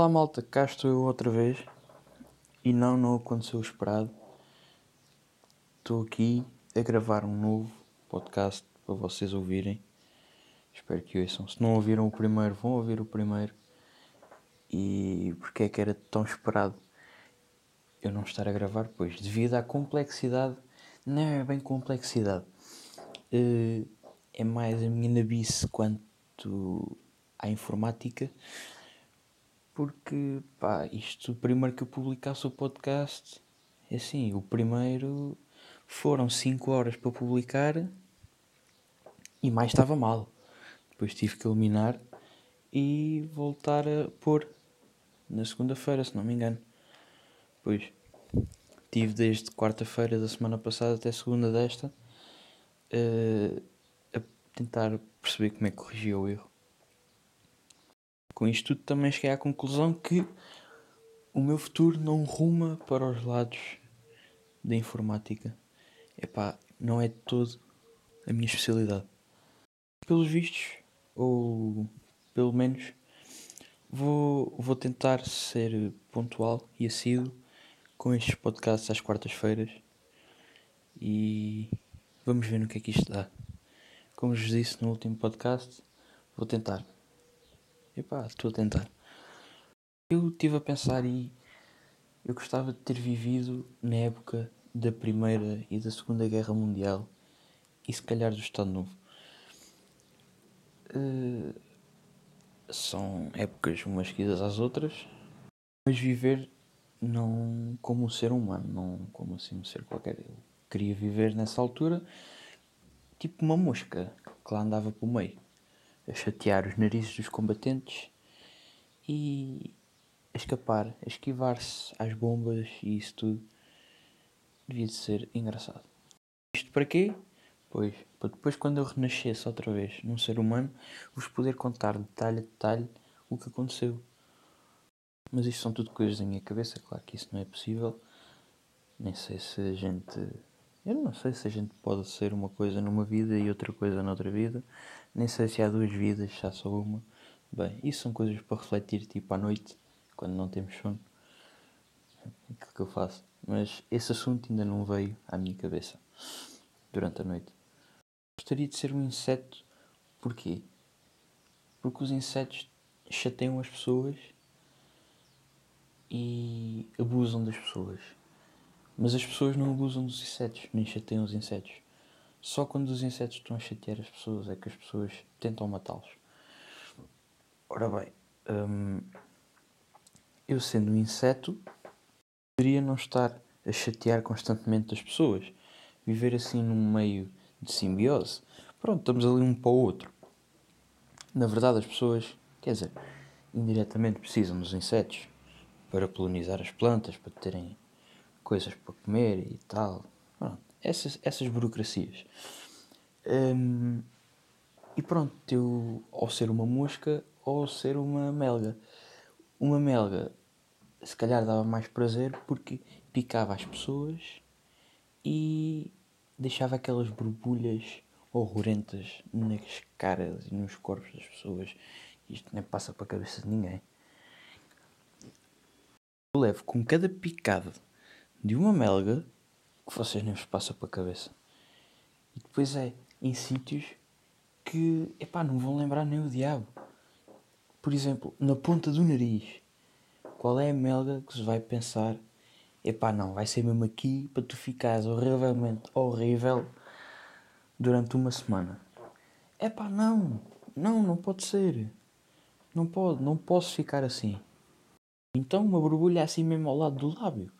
Olá malta, cá estou eu outra vez e não, não aconteceu o esperado. Estou aqui a gravar um novo podcast para vocês ouvirem. Espero que ouçam. Se não ouviram o primeiro, vão ouvir o primeiro. E porque é que era tão esperado eu não estar a gravar? Pois, devido à complexidade, não é bem complexidade, eh, é mais a minha nabice quanto à informática porque, pá, isto, primeiro que eu publicasse o podcast, é assim, o primeiro foram 5 horas para publicar e mais estava mal. Depois tive que eliminar e voltar a pôr na segunda-feira, se não me engano. Pois, tive desde quarta-feira da semana passada até segunda desta uh, a tentar perceber como é que corrigia o erro. Com isto tudo também cheguei à conclusão que o meu futuro não ruma para os lados da informática. Epá, não é de todo a minha especialidade. Pelos vistos, ou pelo menos, vou, vou tentar ser pontual e assíduo com estes podcasts às quartas-feiras e vamos ver no que é que isto dá. Como vos disse no último podcast, vou tentar. Epá, estou a tentar. Eu estive a pensar e eu gostava de ter vivido na época da Primeira e da Segunda Guerra Mundial e se calhar do Estado Novo. Uh, são épocas umas seguidas às outras, mas viver não como um ser humano, não como assim um ser qualquer. Eu queria viver nessa altura tipo uma mosca que lá andava pelo meio a chatear os narizes dos combatentes e a escapar, a esquivar-se às bombas e isso tudo. Devia de ser engraçado. Isto para quê? Pois, para depois quando eu renascesse outra vez num ser humano, vos poder contar detalhe a detalhe o que aconteceu. Mas isto são tudo coisas da minha cabeça, claro que isso não é possível. Nem sei se a gente. Eu não sei se a gente pode ser uma coisa numa vida e outra coisa noutra vida. Nem sei se há duas vidas, se há só uma. Bem, isso são coisas para refletir tipo à noite, quando não temos sono. Aquilo que eu faço. Mas esse assunto ainda não veio à minha cabeça durante a noite. Gostaria de ser um inseto. Porquê? Porque os insetos chateiam as pessoas e abusam das pessoas. Mas as pessoas não abusam dos insetos, nem chateiam os insetos. Só quando os insetos estão a chatear as pessoas é que as pessoas tentam matá-los. Ora bem, hum, eu sendo um inseto, poderia não estar a chatear constantemente as pessoas. Viver assim num meio de simbiose. Pronto, estamos ali um para o outro. Na verdade, as pessoas, quer dizer, indiretamente precisam dos insetos para polinizar as plantas, para terem coisas para comer e tal. Pronto essas, essas burocracias. Um, e pronto, eu, ao ser uma mosca ou ser uma melga. Uma melga, se calhar dava mais prazer porque picava as pessoas e deixava aquelas borbulhas horrorentas nas caras e nos corpos das pessoas. Isto nem passa para a cabeça de ninguém. Eu levo com cada picada de uma melga que vocês nem vos passa para a cabeça. E depois é em sítios que, epá, não vão lembrar nem o diabo. Por exemplo, na ponta do nariz. Qual é a melga que se vai pensar, epá, não, vai ser mesmo aqui para tu ficares horrivelmente horrível durante uma semana. Epá, não, não, não pode ser. Não pode, não posso ficar assim. Então uma borbulha assim mesmo ao lado do lábio.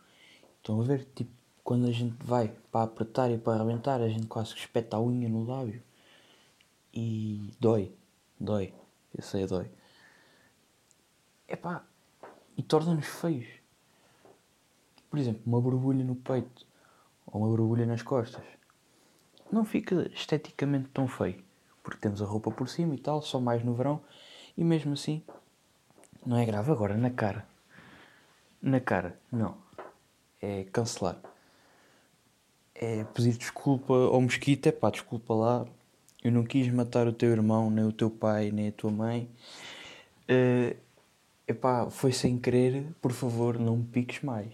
Estão a ver, tipo, quando a gente vai para apertar e para arrebentar, a gente quase que espeta a unha no lábio. E dói, dói, eu sei, dói. Epá, e torna-nos feios. Por exemplo, uma borbulha no peito ou uma borbulha nas costas. Não fica esteticamente tão feio, porque temos a roupa por cima e tal, só mais no verão, e mesmo assim não é grave. Agora, na cara, na cara, não, é cancelar é pedir desculpa ao mosquito, é pá, desculpa lá, eu não quis matar o teu irmão, nem o teu pai, nem a tua mãe. Uh, epá, foi sem querer, por favor, não me piques mais.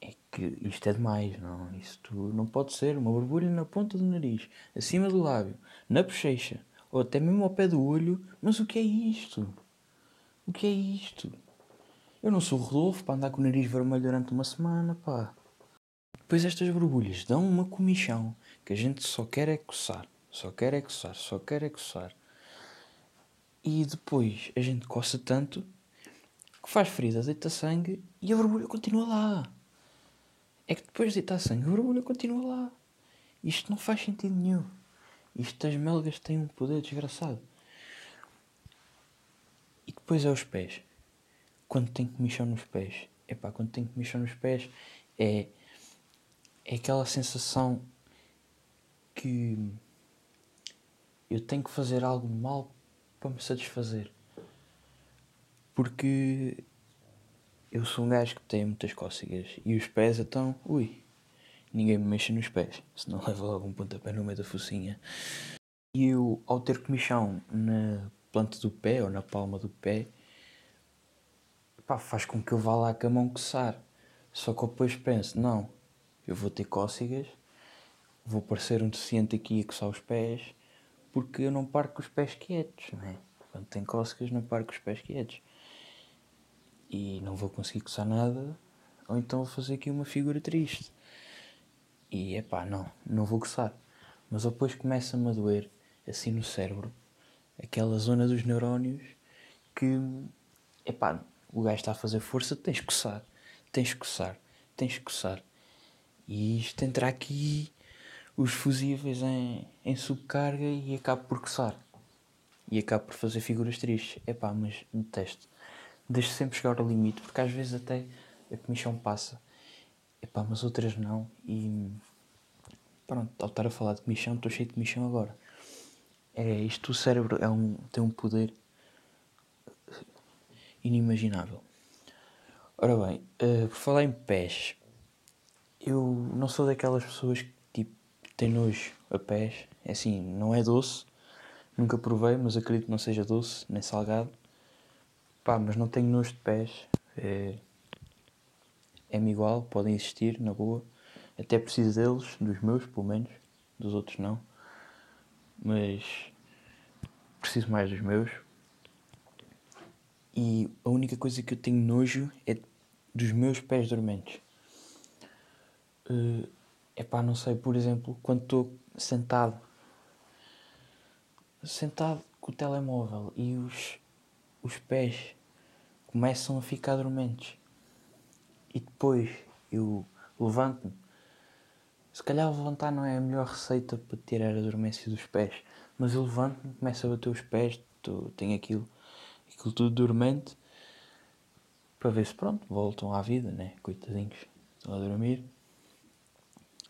É que isto é demais, não? Isto não pode ser. Uma borbulha na ponta do nariz, acima do lábio, na bochecha, ou até mesmo ao pé do olho. Mas o que é isto? O que é isto? Eu não sou Rodolfo para andar com o nariz vermelho durante uma semana, pá. Depois estas borbulhas dão uma comichão que a gente só quer é coçar, só quer é coçar, só quer é coçar. E depois a gente coça tanto que faz ferida, deita sangue e a borbulha continua lá. É que depois de deitar sangue a borbulha continua lá. Isto não faz sentido nenhum. Isto das melgas tem um poder desgraçado. E depois é os pés quando tem comichão nos pés. Epá, quando tem comichão nos pés é, é aquela sensação que eu tenho que fazer algo mal para me satisfazer. Porque eu sou um gajo que tem muitas cócegas e os pés então, ui, ninguém me mexe nos pés, senão leva logo um pontapé no meio da focinha. E eu, ao ter comichão na planta do pé ou na palma do pé, pá, faz com que eu vá lá com a mão coçar. Só que eu depois penso, não, eu vou ter cócegas, vou parecer um deficiente aqui a coçar os pés, porque eu não paro com os pés quietos, não é? Quando tem cócegas não paro com os pés quietos. E não vou conseguir coçar nada, ou então vou fazer aqui uma figura triste. E é pá, não, não vou coçar. Mas depois começa-me a doer, assim no cérebro, aquela zona dos neurónios que, é pá, o gajo está a fazer força, tens que coçar, tens que coçar, tens que coçar. E isto entra aqui os fusíveis em, em subcarga e acabo por coçar. E acabo por fazer figuras tristes. Epá, mas detesto. Deixo sempre chegar ao limite, porque às vezes até a comissão passa. Epá, mas outras não. E pronto, ao estar a falar de comissão, estou cheio de comissão agora. É, isto o cérebro é um, tem um poder inimaginável. Ora bem, uh, por falar em pés, eu não sou daquelas pessoas que tipo, têm nojo a pés. É assim, não é doce, nunca provei, mas acredito que não seja doce, nem salgado. Pá, mas não tenho nojo de pés. É, é-me igual, podem existir, na boa. Até preciso deles, dos meus, pelo menos. Dos outros não. Mas preciso mais dos meus, e a única coisa que eu tenho nojo é dos meus pés dormentes. Uh, epá, não sei, por exemplo, quando estou sentado, sentado com o telemóvel e os, os pés começam a ficar dormentes e depois eu levanto-me. Se calhar levantar não é a melhor receita para tirar a dormência dos pés, mas eu levanto-me, começo a bater os pés, tenho aquilo aquilo tudo dormente, para ver se pronto, voltam à vida, né? Coitadinhos, estão a dormir.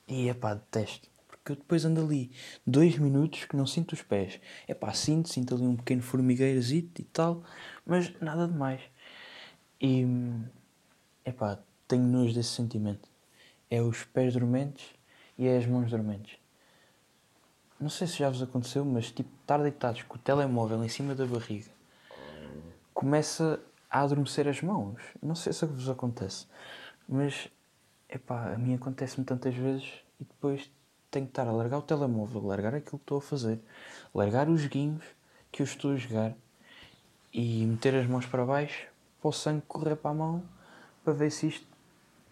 E é pá, detesto. Porque eu depois ando ali dois minutos que não sinto os pés. É pá, sinto, sinto ali um pequeno formigueirozito e tal, mas nada de mais. E é pá, tenho nojo desse sentimento. É os pés dormentes e é as mãos dormentes. Não sei se já vos aconteceu, mas tipo, estar deitados com o telemóvel em cima da barriga começa a adormecer as mãos. Não sei se é vos acontece, mas epá, a mim acontece-me tantas vezes e depois tenho que estar a largar o telemóvel, largar aquilo que estou a fazer, largar os joguinhos que eu estou a jogar e meter as mãos para baixo para o sangue correr para a mão para ver se isto,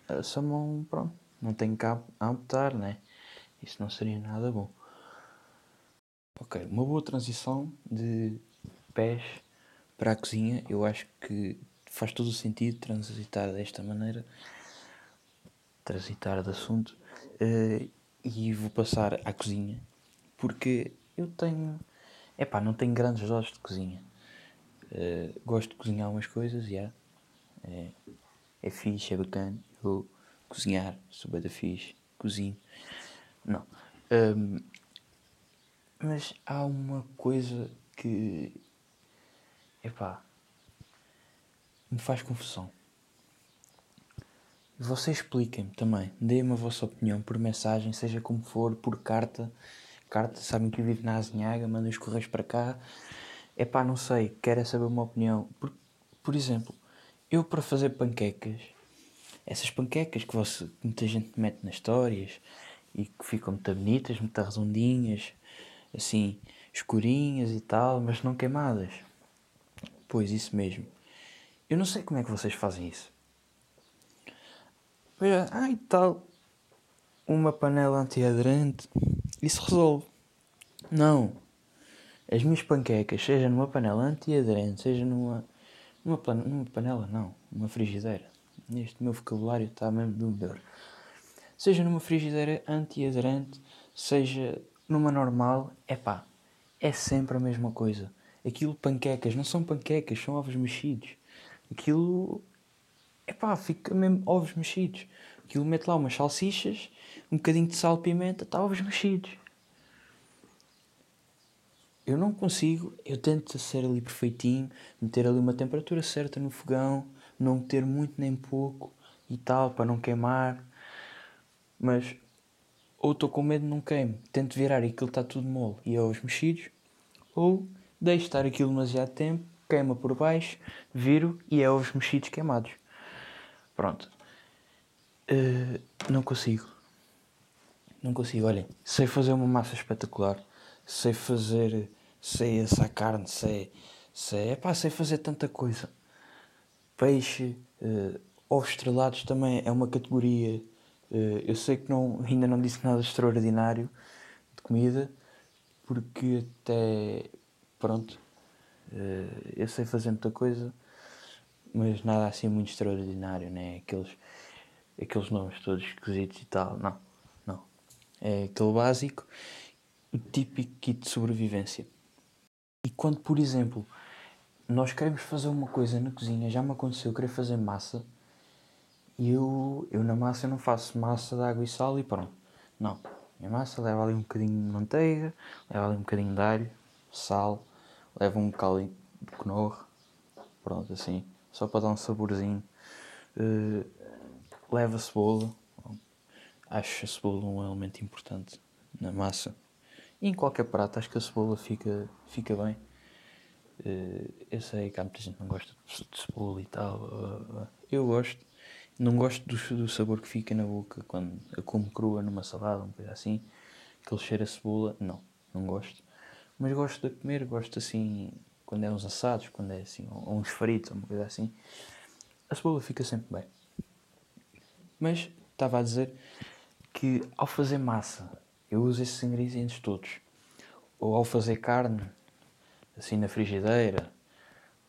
essa mão, pronto, não tem que amputar, né? Isso não seria nada bom. Ok, uma boa transição de pés para a cozinha, eu acho que faz todo o sentido transitar desta maneira, transitar de assunto, uh, e vou passar à cozinha, porque eu tenho, é pá, não tenho grandes doses de cozinha. Uh, gosto de cozinhar umas coisas, já. Yeah. É, é fixe, é bacana. Eu cozinhar, sou bem da fixe, cozinho. Não. Um, ehm, mas há uma coisa que epá, me faz confusão. Vocês expliquem-me também, deem-me a vossa opinião por mensagem, seja como for, por carta. Carta, sabem que eu vivo na Azinhaga, mandem os correios para cá. Epá, não sei, quero é saber uma opinião. Por, por exemplo, eu para fazer panquecas, essas panquecas que você, muita gente mete nas histórias e que ficam muito bonitas, muito redondinhas, assim, escurinhas e tal, mas não queimadas. Pois, isso mesmo. Eu não sei como é que vocês fazem isso. Veja, e tal, uma panela antiaderente, isso resolve. Não. As minhas panquecas, seja numa panela antiaderente, seja numa, numa, numa panela, não, numa frigideira. Neste meu vocabulário está mesmo do melhor. Seja numa frigideira antiaderente, seja numa normal, é pá, é sempre a mesma coisa. Aquilo panquecas, não são panquecas, são ovos mexidos. Aquilo, é pá, fica mesmo ovos mexidos. Aquilo mete lá umas salsichas, um bocadinho de sal, pimenta, está ovos mexidos. Eu não consigo, eu tento ser ali perfeitinho, meter ali uma temperatura certa no fogão, não meter muito nem pouco e tal, para não queimar. Mas ou estou com medo de não queime, tento virar e aquilo está tudo mole e é os mexidos, ou deixo estar aquilo demasiado tempo, queima por baixo, viro e é os mexidos queimados. Pronto. Uh, não consigo. Não consigo. Olhem, sei fazer uma massa espetacular, sei fazer, sei assar carne, sei, sei, epá, sei fazer tanta coisa. Peixe, uh, ovos estrelados também é uma categoria Uh, eu sei que não, ainda não disse nada extraordinário de comida, porque até. Pronto. Uh, eu sei fazer muita coisa, mas nada assim muito extraordinário, né? Aqueles, aqueles nomes todos esquisitos e tal. Não, não. É aquele básico, o típico kit de sobrevivência. E quando, por exemplo, nós queremos fazer uma coisa na cozinha, já me aconteceu querer fazer massa e eu, eu na massa eu não faço massa de água e sal e pronto. Não. Minha massa leva ali um bocadinho de manteiga, leva ali um bocadinho de alho, sal, leva um bocadinho de knorr, pronto, assim, só para dar um saborzinho. Uh, leva cebola, acho a cebola um elemento importante na massa. E em qualquer prato acho que a cebola fica, fica bem. Uh, eu sei que há muita gente que não gosta de cebola e tal. Uh, eu gosto. Não gosto do, do, sabor que fica na boca quando a como crua numa salada, uma coisa assim. Aquele cheiro a cebola, não, não gosto. Mas gosto de comer, gosto assim, quando é uns assados, quando é assim, ou, uns fritos, uma coisa assim. A cebola fica sempre bem. Mas estava a dizer que ao fazer massa, eu uso esses ingredientes todos. Ou ao fazer carne, assim na frigideira,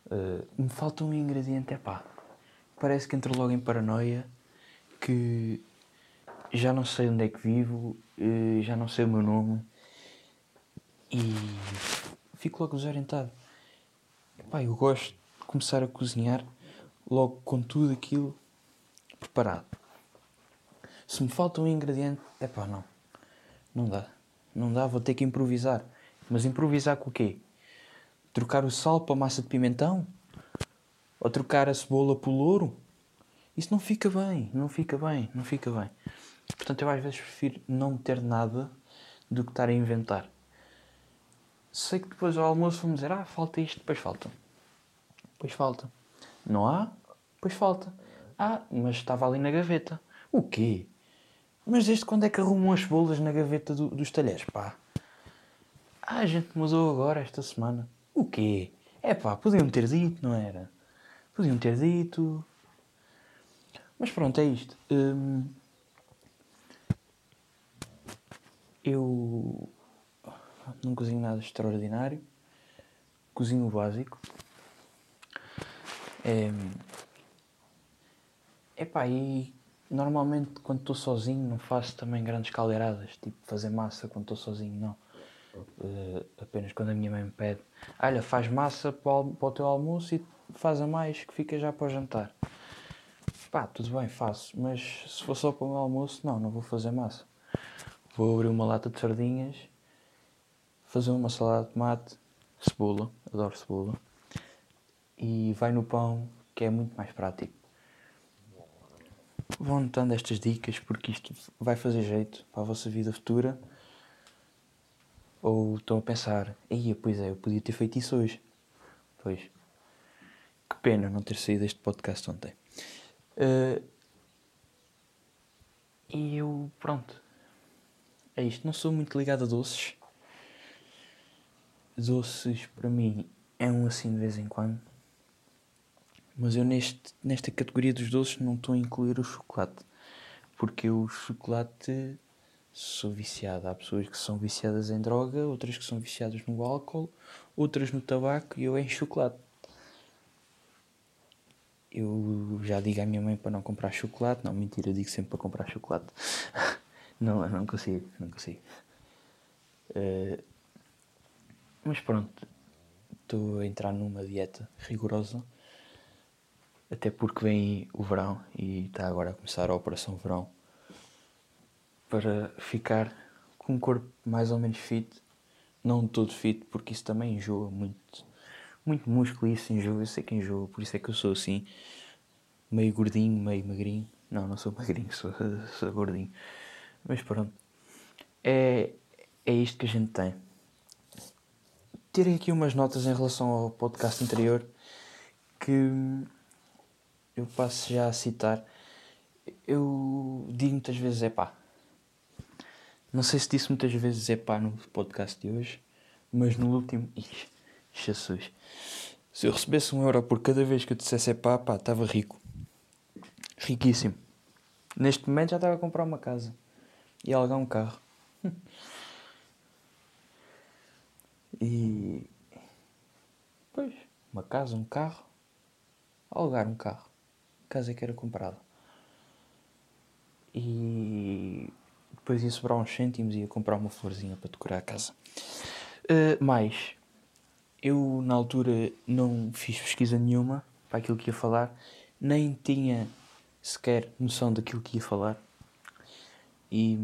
uh, me falta um ingrediente, é pá parece que entro logo em paranoia que já não sei onde é que vivo, eh, já não sei o meu nome e fico logo desorientado. Epá, eu gosto de começar a cozinhar logo com tudo aquilo preparado. Se me falta um ingrediente, é pá, não. Não dá. Não dá, vou ter que improvisar. Mas improvisar com o quê? Trocar o sal para a massa de pimentão? ou trocar a cebola pelo louro, isso não fica bem, não fica bem, não fica bem. Portanto, eu às vezes prefiro não ter nada do que estar a inventar. Sei que depois ao almoço vão dizer, ah, falta isto, depois falta. Depois falta. Não há? Depois falta. Ah, mas estava ali na gaveta. O quê? Mas desde quando é que arrumam as cebolas na gaveta do, dos talheres, pá? Ah, a gente mudou agora, esta semana. O quê? É pá, podiam ter dito, não era? Podiam ter dito. Mas pronto, é isto. Hum, eu não cozinho nada extraordinário. Cozinho o básico. É, epá, e normalmente quando estou sozinho não faço também grandes caldeiradas, tipo fazer massa quando estou sozinho, não. Uh, apenas quando a minha mãe me pede, olha, faz massa para o, teu almoço e faz a mais que fica já para o jantar. Pá, tudo bem, faço, mas se for só para o meu almoço, não, não vou fazer massa. Vou abrir uma lata de sardinhas, fazer uma salada de tomate, cebola, adoro cebola, e vai no pão, que é muito mais prático. Vão notando estas dicas porque isto vai fazer jeito para a vossa vida futura. Ou estão a pensar, aí pois é, eu podia ter feito isso hoje. Pois, que pena não ter saído este podcast ontem. Uh, e eu, pronto. É isto. Não sou muito ligado a doces. Doces, para mim, é um assim de vez em quando. Mas eu, neste, nesta categoria dos doces, não estou a incluir o chocolate. Porque o chocolate sou viciado. Há pessoas que são viciadas em droga, outras que são viciadas no álcool, outras no tabaco e eu em chocolate. Eu já digo à minha mãe para não comprar chocolate. Não, mentira, eu digo sempre para comprar chocolate. não, não consigo, não consigo. Uh, mas pronto, estou a entrar numa dieta rigorosa. Até porque vem o verão e está agora a começar a Operação Verão para ficar com um corpo mais ou menos fit, não todo fit, porque isso também enjoa muito, muito músculo e isso enjoa, eu sei que enjoa, por isso é que eu sou assim, meio gordinho, meio magrinho, não, não sou magrinho, sou, sou gordinho, mas pronto, é, é isto que a gente tem. Tirei aqui umas notas em relação ao podcast anterior que eu passo já a citar. Eu digo muitas vezes, é pá, não sei se disse muitas vezes é pá no podcast de hoje, mas no último. Ixi, Jesus. Se eu recebesse um euro por cada vez que eu dissesse é pá, pá, estava rico. Riquíssimo. Neste momento já estava a comprar uma casa e alugar um carro. E. Pois, uma casa, um carro. Alugar um carro. Casa que era comprada. E depois ia sobrar uns cêntimos e ia comprar uma florzinha para decorar a casa. Uh, eu na altura não fiz pesquisa nenhuma para aquilo que ia falar, nem tinha sequer noção daquilo que ia falar. E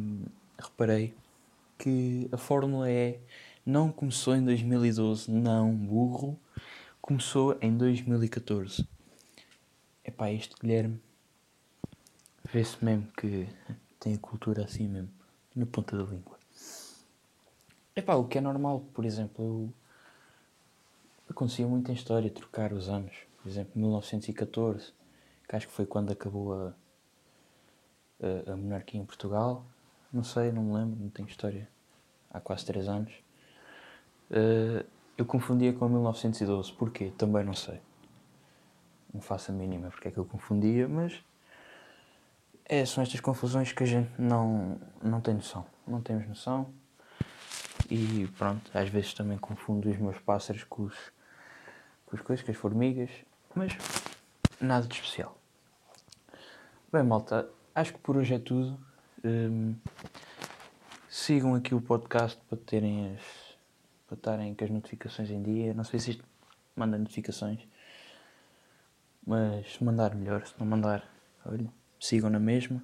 reparei que a Fórmula E não começou em 2012, não, burro, começou em 2014. Epá, isto, Guilherme, vê-se mesmo que tem a cultura assim mesmo, na ponta da língua. Epá, o que é normal, por exemplo, eu... acontecia muito em história trocar os anos. Por exemplo, 1914, que acho que foi quando acabou a, a, a monarquia em Portugal. Não sei, não me lembro, não tenho história. Há quase 3 anos. Uh, eu confundia com 1912. Porquê? Também não sei. Não faço a mínima porque é que eu confundia, mas é, são estas confusões que a gente não, não tem noção. Não temos noção. E pronto, às vezes também confundo os meus pássaros com, os, com as coisas, com as formigas. Mas nada de especial. Bem, malta, acho que por hoje é tudo. Um, sigam aqui o podcast para terem as. Para estarem com as notificações em dia. Não sei se isto manda notificações. Mas mandar melhor, se não mandar, olha sigam na mesma.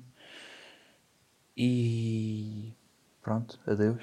E pronto, adeus.